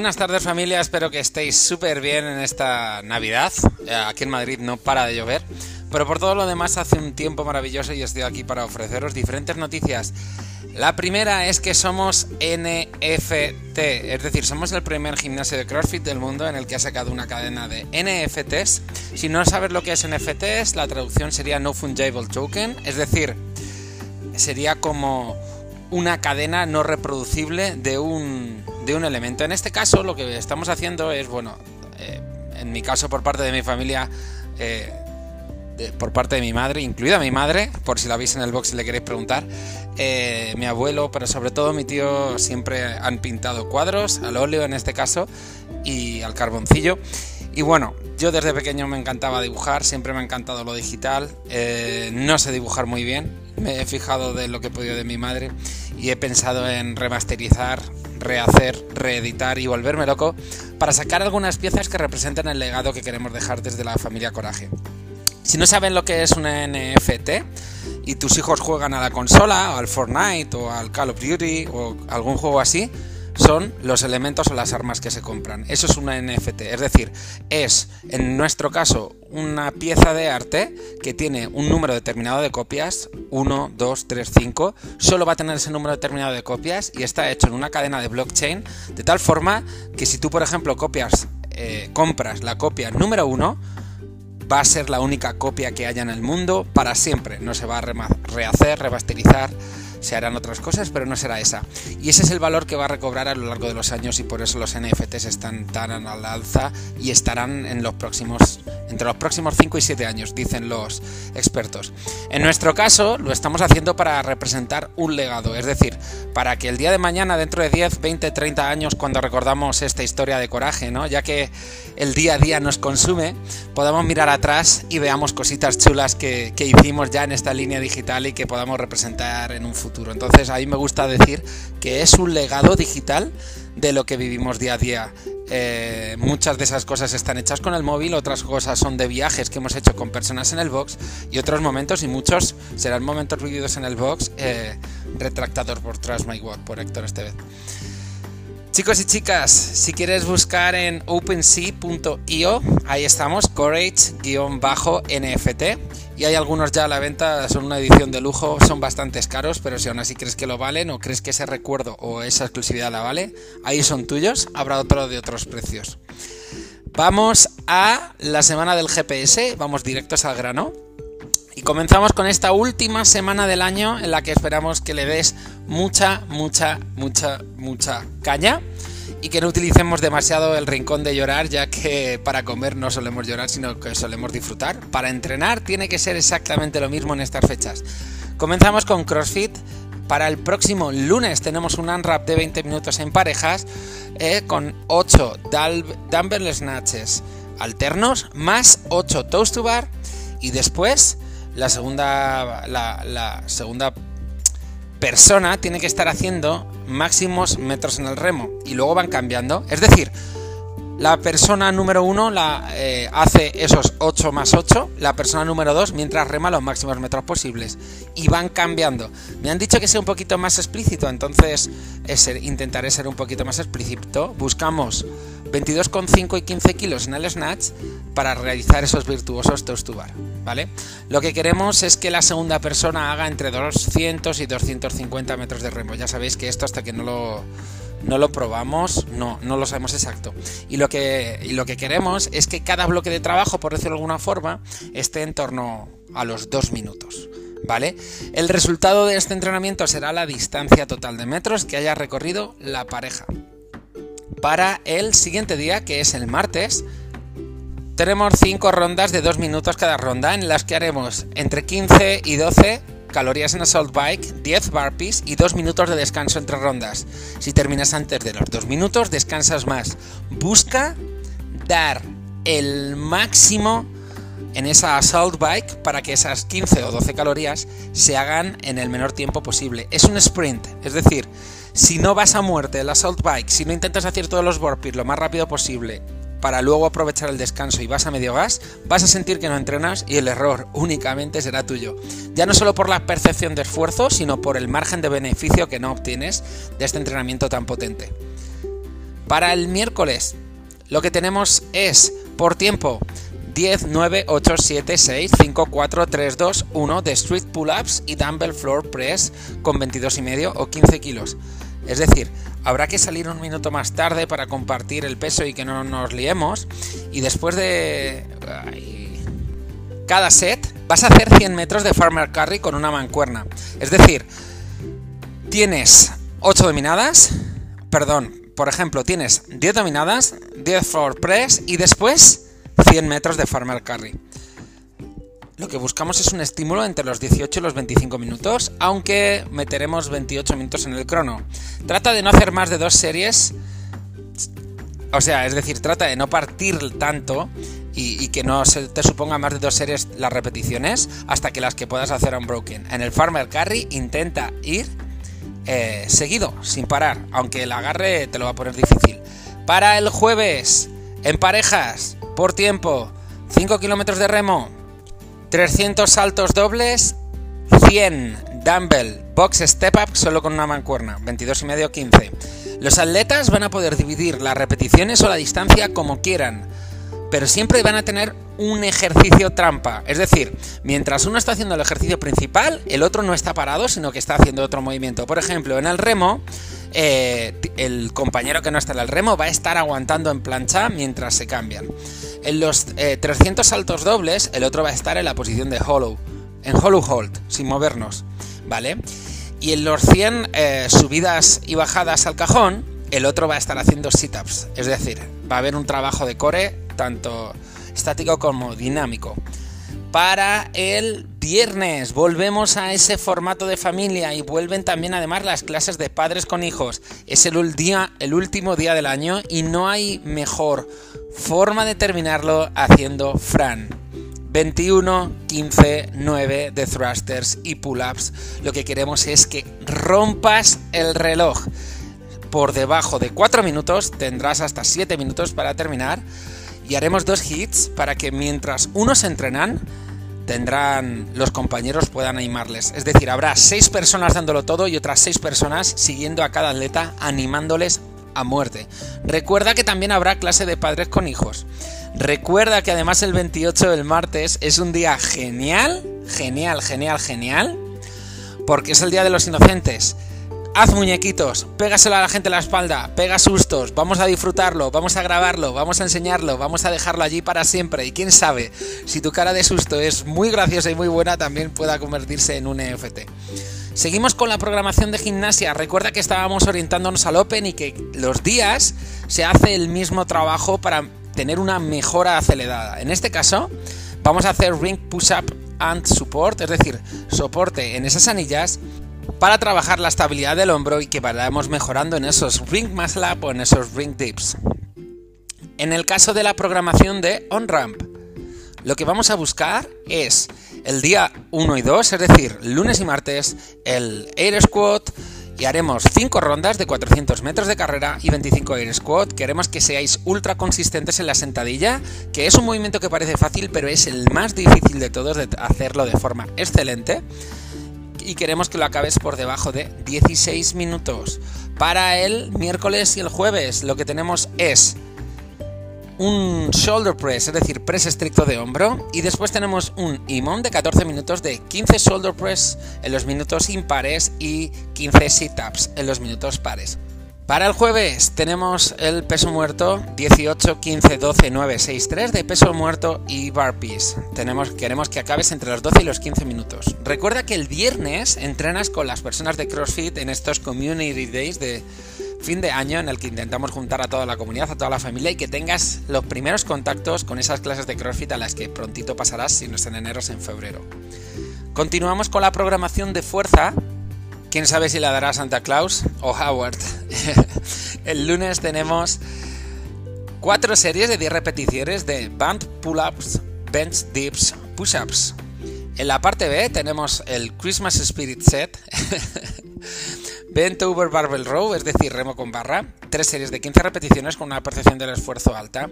Buenas tardes familia, espero que estéis súper bien en esta Navidad. Eh, aquí en Madrid no para de llover, pero por todo lo demás hace un tiempo maravilloso y estoy aquí para ofreceros diferentes noticias. La primera es que somos NFT, es decir, somos el primer gimnasio de CrossFit del mundo en el que ha sacado una cadena de NFTs. Si no sabes lo que es NFTs, la traducción sería No Fungible Token, es decir, sería como una cadena no reproducible de un, de un elemento. En este caso lo que estamos haciendo es, bueno, eh, en mi caso por parte de mi familia, eh, por parte de mi madre, incluida mi madre, por si la veis en el box y le queréis preguntar, eh, mi abuelo, pero sobre todo mi tío, siempre han pintado cuadros, al óleo en este caso, y al carboncillo. Y bueno, yo desde pequeño me encantaba dibujar, siempre me ha encantado lo digital, no sé dibujar muy bien, me he fijado de lo que he podido de mi madre y he pensado en remasterizar, rehacer, reeditar y volverme loco para sacar algunas piezas que representen el legado que queremos dejar desde la familia Coraje. Si no saben lo que es un NFT y tus hijos juegan a la consola, o al Fortnite, o al Call of Duty, o algún juego así, son los elementos o las armas que se compran. Eso es una NFT, es decir, es en nuestro caso una pieza de arte que tiene un número determinado de copias, 1, 2, 3, 5, solo va a tener ese número determinado de copias y está hecho en una cadena de blockchain de tal forma que si tú, por ejemplo, copias, eh, compras la copia número 1, va a ser la única copia que haya en el mundo para siempre, no se va a rehacer, remasterizar se harán otras cosas, pero no será esa. Y ese es el valor que va a recobrar a lo largo de los años y por eso los NFTs están tan al alza y estarán en los próximos entre los próximos 5 y 7 años, dicen los expertos. En nuestro caso, lo estamos haciendo para representar un legado, es decir, para que el día de mañana, dentro de 10, 20, 30 años, cuando recordamos esta historia de coraje, ¿no? ya que el día a día nos consume, podamos mirar atrás y veamos cositas chulas que, que hicimos ya en esta línea digital y que podamos representar en un futuro entonces a mí me gusta decir que es un legado digital de lo que vivimos día a día. Eh, muchas de esas cosas están hechas con el móvil, otras cosas son de viajes que hemos hecho con personas en el box y otros momentos, y muchos serán momentos vividos en el box, eh, retractados por Trust My Work, por Héctor Estevez. Chicos y chicas, si quieres buscar en OpenSea.io, ahí estamos, Courage-NFT y hay algunos ya a la venta, son una edición de lujo, son bastante caros, pero si aún así crees que lo valen o crees que ese recuerdo o esa exclusividad la vale, ahí son tuyos, habrá otro de otros precios. Vamos a la semana del GPS, vamos directos al grano. Comenzamos con esta última semana del año en la que esperamos que le des mucha, mucha, mucha, mucha caña y que no utilicemos demasiado el rincón de llorar, ya que para comer no solemos llorar, sino que solemos disfrutar. Para entrenar tiene que ser exactamente lo mismo en estas fechas. Comenzamos con CrossFit. Para el próximo lunes tenemos un unwrap de 20 minutos en parejas eh, con 8 dumbbell snatches alternos más 8 toast to bar y después la segunda la, la segunda persona tiene que estar haciendo máximos metros en el remo y luego van cambiando. Es decir, la persona número uno la, eh, hace esos 8 más 8, la persona número 2 mientras rema los máximos metros posibles y van cambiando. Me han dicho que sea un poquito más explícito, entonces intentaré ser un poquito más explícito. Buscamos 22,5 y 15 kilos en el snatch para realizar esos virtuosos toast to bar, ¿vale? Lo que queremos es que la segunda persona haga entre 200 y 250 metros de remo. Ya sabéis que esto hasta que no lo no lo probamos, no, no lo sabemos exacto. Y lo, que, lo que queremos es que cada bloque de trabajo, por decirlo de alguna forma, esté en torno a los dos minutos. ¿Vale? El resultado de este entrenamiento será la distancia total de metros que haya recorrido la pareja. Para el siguiente día, que es el martes, tenemos 5 rondas de 2 minutos cada ronda en las que haremos entre 15 y 12 calorías en Assault Bike, 10 burpees y 2 minutos de descanso entre rondas. Si terminas antes de los 2 minutos, descansas más. Busca dar el máximo en esa Assault Bike para que esas 15 o 12 calorías se hagan en el menor tiempo posible. Es un sprint, es decir, si no vas a muerte el Assault Bike, si no intentas hacer todos los burpees lo más rápido posible para luego aprovechar el descanso y vas a medio gas, vas a sentir que no entrenas y el error únicamente será tuyo. Ya no solo por la percepción de esfuerzo, sino por el margen de beneficio que no obtienes de este entrenamiento tan potente. Para el miércoles, lo que tenemos es por tiempo 10, 9, 8, 7, 6, 5, 4, 3, 2, 1 de Street Pull-Ups y Dumbbell Floor Press con 22,5 o 15 kilos. Es decir, habrá que salir un minuto más tarde para compartir el peso y que no nos liemos. Y después de cada set vas a hacer 100 metros de farmer carry con una mancuerna. Es decir, tienes 8 dominadas, perdón, por ejemplo, tienes 10 dominadas, 10 floor press y después 100 metros de farmer carry. Lo que buscamos es un estímulo entre los 18 y los 25 minutos, aunque meteremos 28 minutos en el crono. Trata de no hacer más de dos series, o sea, es decir, trata de no partir tanto y, que no se te suponga más de dos series las repeticiones hasta que las que puedas hacer unbroken. En el farmer carry intenta ir eh, seguido, sin parar, aunque el agarre te lo va a poner difícil. Para el jueves, en parejas, por tiempo, 5 kilómetros de remo, 300 saltos dobles, 100 dumbbell box step up solo con una mancuerna, 22 y medio 15. Los atletas van a poder dividir las repeticiones o la distancia como quieran, pero siempre van a tener un ejercicio trampa. Es decir, mientras uno está haciendo el ejercicio principal, el otro no está parado, sino que está haciendo otro movimiento. Por ejemplo, en el remo, eh, el compañero que no está en el remo va a estar aguantando en plancha mientras se cambian. En los 300 eh, saltos dobles, el otro va a estar en la posición de hollow, en hollow hold, sin movernos, ¿vale? Y en los 100 eh, subidas y bajadas al cajón, el otro va a estar haciendo sit-ups, es decir, va a haber un trabajo de core tanto estático como dinámico para el viernes. Volvemos a ese formato de familia y vuelven también además las clases de padres con hijos. Es el, día, el último día del año y no hay mejor forma de terminarlo haciendo Fran. 21, 15, 9 de thrusters y pull-ups. Lo que queremos es que rompas el reloj. Por debajo de 4 minutos tendrás hasta 7 minutos para terminar y haremos dos hits para que mientras unos entrenan, tendrán los compañeros puedan animarles. Es decir, habrá seis personas dándolo todo y otras seis personas siguiendo a cada atleta animándoles a muerte. Recuerda que también habrá clase de padres con hijos. Recuerda que además el 28 del martes es un día genial, genial, genial, genial, porque es el Día de los Inocentes. Haz muñequitos, pégaselo a la gente en la espalda, pega sustos, vamos a disfrutarlo, vamos a grabarlo, vamos a enseñarlo, vamos a dejarlo allí para siempre. Y quién sabe, si tu cara de susto es muy graciosa y muy buena, también pueda convertirse en un EFT. Seguimos con la programación de gimnasia. Recuerda que estábamos orientándonos al Open y que los días se hace el mismo trabajo para tener una mejora acelerada. En este caso, vamos a hacer ring push-up and support, es decir, soporte en esas anillas para trabajar la estabilidad del hombro y que vayamos mejorando en esos ring up o en esos ring dips. En el caso de la programación de on-ramp, lo que vamos a buscar es el día 1 y 2, es decir, lunes y martes, el air squat y haremos 5 rondas de 400 metros de carrera y 25 air squat. Queremos que seáis ultra consistentes en la sentadilla, que es un movimiento que parece fácil, pero es el más difícil de todos de hacerlo de forma excelente y queremos que lo acabes por debajo de 16 minutos. Para el miércoles y el jueves lo que tenemos es un shoulder press, es decir, press estricto de hombro. Y después tenemos un imón de 14 minutos de 15 shoulder press en los minutos impares y 15 sit-ups en los minutos pares. Para el jueves tenemos el peso muerto 18, 15, 12, 9, 6, 3 de peso muerto y barpees. Tenemos, queremos que acabes entre los 12 y los 15 minutos. Recuerda que el viernes entrenas con las personas de CrossFit en estos Community Days de fin de año en el que intentamos juntar a toda la comunidad, a toda la familia y que tengas los primeros contactos con esas clases de CrossFit a las que prontito pasarás si no es en enero es en febrero. Continuamos con la programación de fuerza Quién sabe si la dará Santa Claus o Howard. el lunes tenemos cuatro series de 10 repeticiones de band pull-ups, bench dips, push-ups. En la parte B tenemos el Christmas Spirit Set, Bent over Barbell Row, es decir, remo con barra, tres series de 15 repeticiones con una percepción del esfuerzo alta.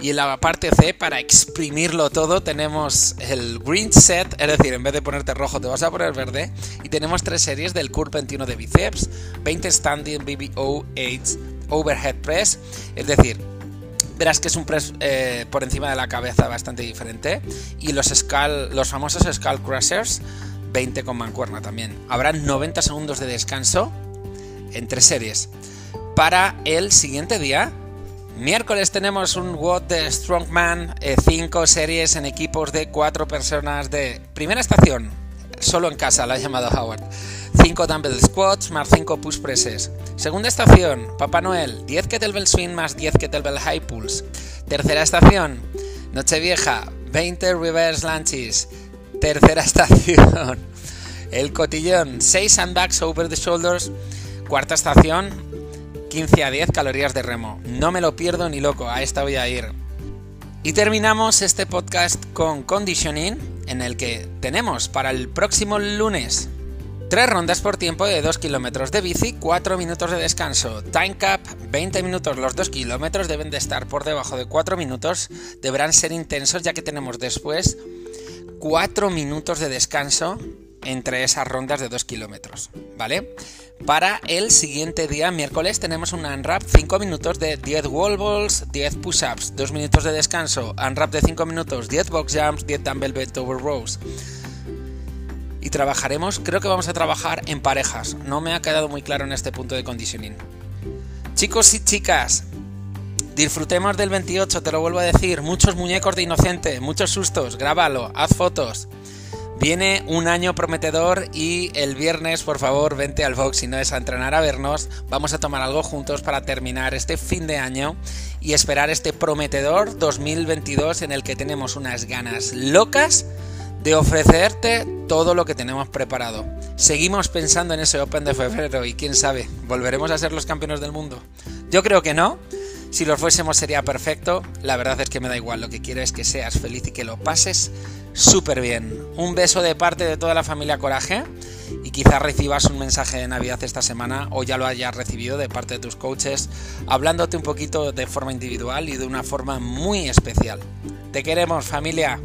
Y en la parte C, para exprimirlo todo, tenemos el Green Set, es decir, en vez de ponerte rojo te vas a poner verde. Y tenemos tres series del Curve 21 de bíceps, 20 Standing BBO 8 overhead press, es decir, verás que es un press eh, por encima de la cabeza bastante diferente. Y los, skull, los famosos Skull Crushers, 20 con mancuerna también. Habrá 90 segundos de descanso entre series. Para el siguiente día, miércoles tenemos un WOD de Strongman, 5 eh, series en equipos de 4 personas de primera estación, solo en casa, la ha llamado Howard. 5 dumbbell squats más 5 push presses. Segunda estación, Papá Noel, 10 kettlebell swing más 10 kettlebell high pulse. Tercera estación, Nochevieja, 20 reverse lunges. Tercera estación, el cotillón, 6 sandbags over the shoulders. Cuarta estación, 15 a 10 calorías de remo. No me lo pierdo ni loco, a esta voy a ir. Y terminamos este podcast con conditioning, en el que tenemos para el próximo lunes Tres rondas por tiempo de 2 kilómetros de bici, 4 minutos de descanso. Time cap, 20 minutos. Los 2 kilómetros deben de estar por debajo de 4 minutos. Deberán ser intensos ya que tenemos después 4 minutos de descanso entre esas rondas de 2 kilómetros. ¿Vale? Para el siguiente día, miércoles, tenemos un unwrap 5 minutos de 10 wall balls, 10 push-ups, 2 minutos de descanso. Unwrap de 5 minutos, 10 box jumps, 10 dumbbell bent over rows y trabajaremos, creo que vamos a trabajar en parejas. No me ha quedado muy claro en este punto de conditioning. Chicos y chicas, disfrutemos del 28, te lo vuelvo a decir. Muchos muñecos de inocente, muchos sustos, grábalo, haz fotos. Viene un año prometedor y el viernes, por favor, vente al box si no es a entrenar a vernos. Vamos a tomar algo juntos para terminar este fin de año y esperar este prometedor 2022 en el que tenemos unas ganas locas de ofrecerte todo lo que tenemos preparado. Seguimos pensando en ese Open de febrero y quién sabe, ¿volveremos a ser los campeones del mundo? Yo creo que no. Si lo fuésemos sería perfecto. La verdad es que me da igual. Lo que quiero es que seas feliz y que lo pases súper bien. Un beso de parte de toda la familia Coraje y quizás recibas un mensaje de Navidad esta semana o ya lo hayas recibido de parte de tus coaches hablándote un poquito de forma individual y de una forma muy especial. Te queremos familia.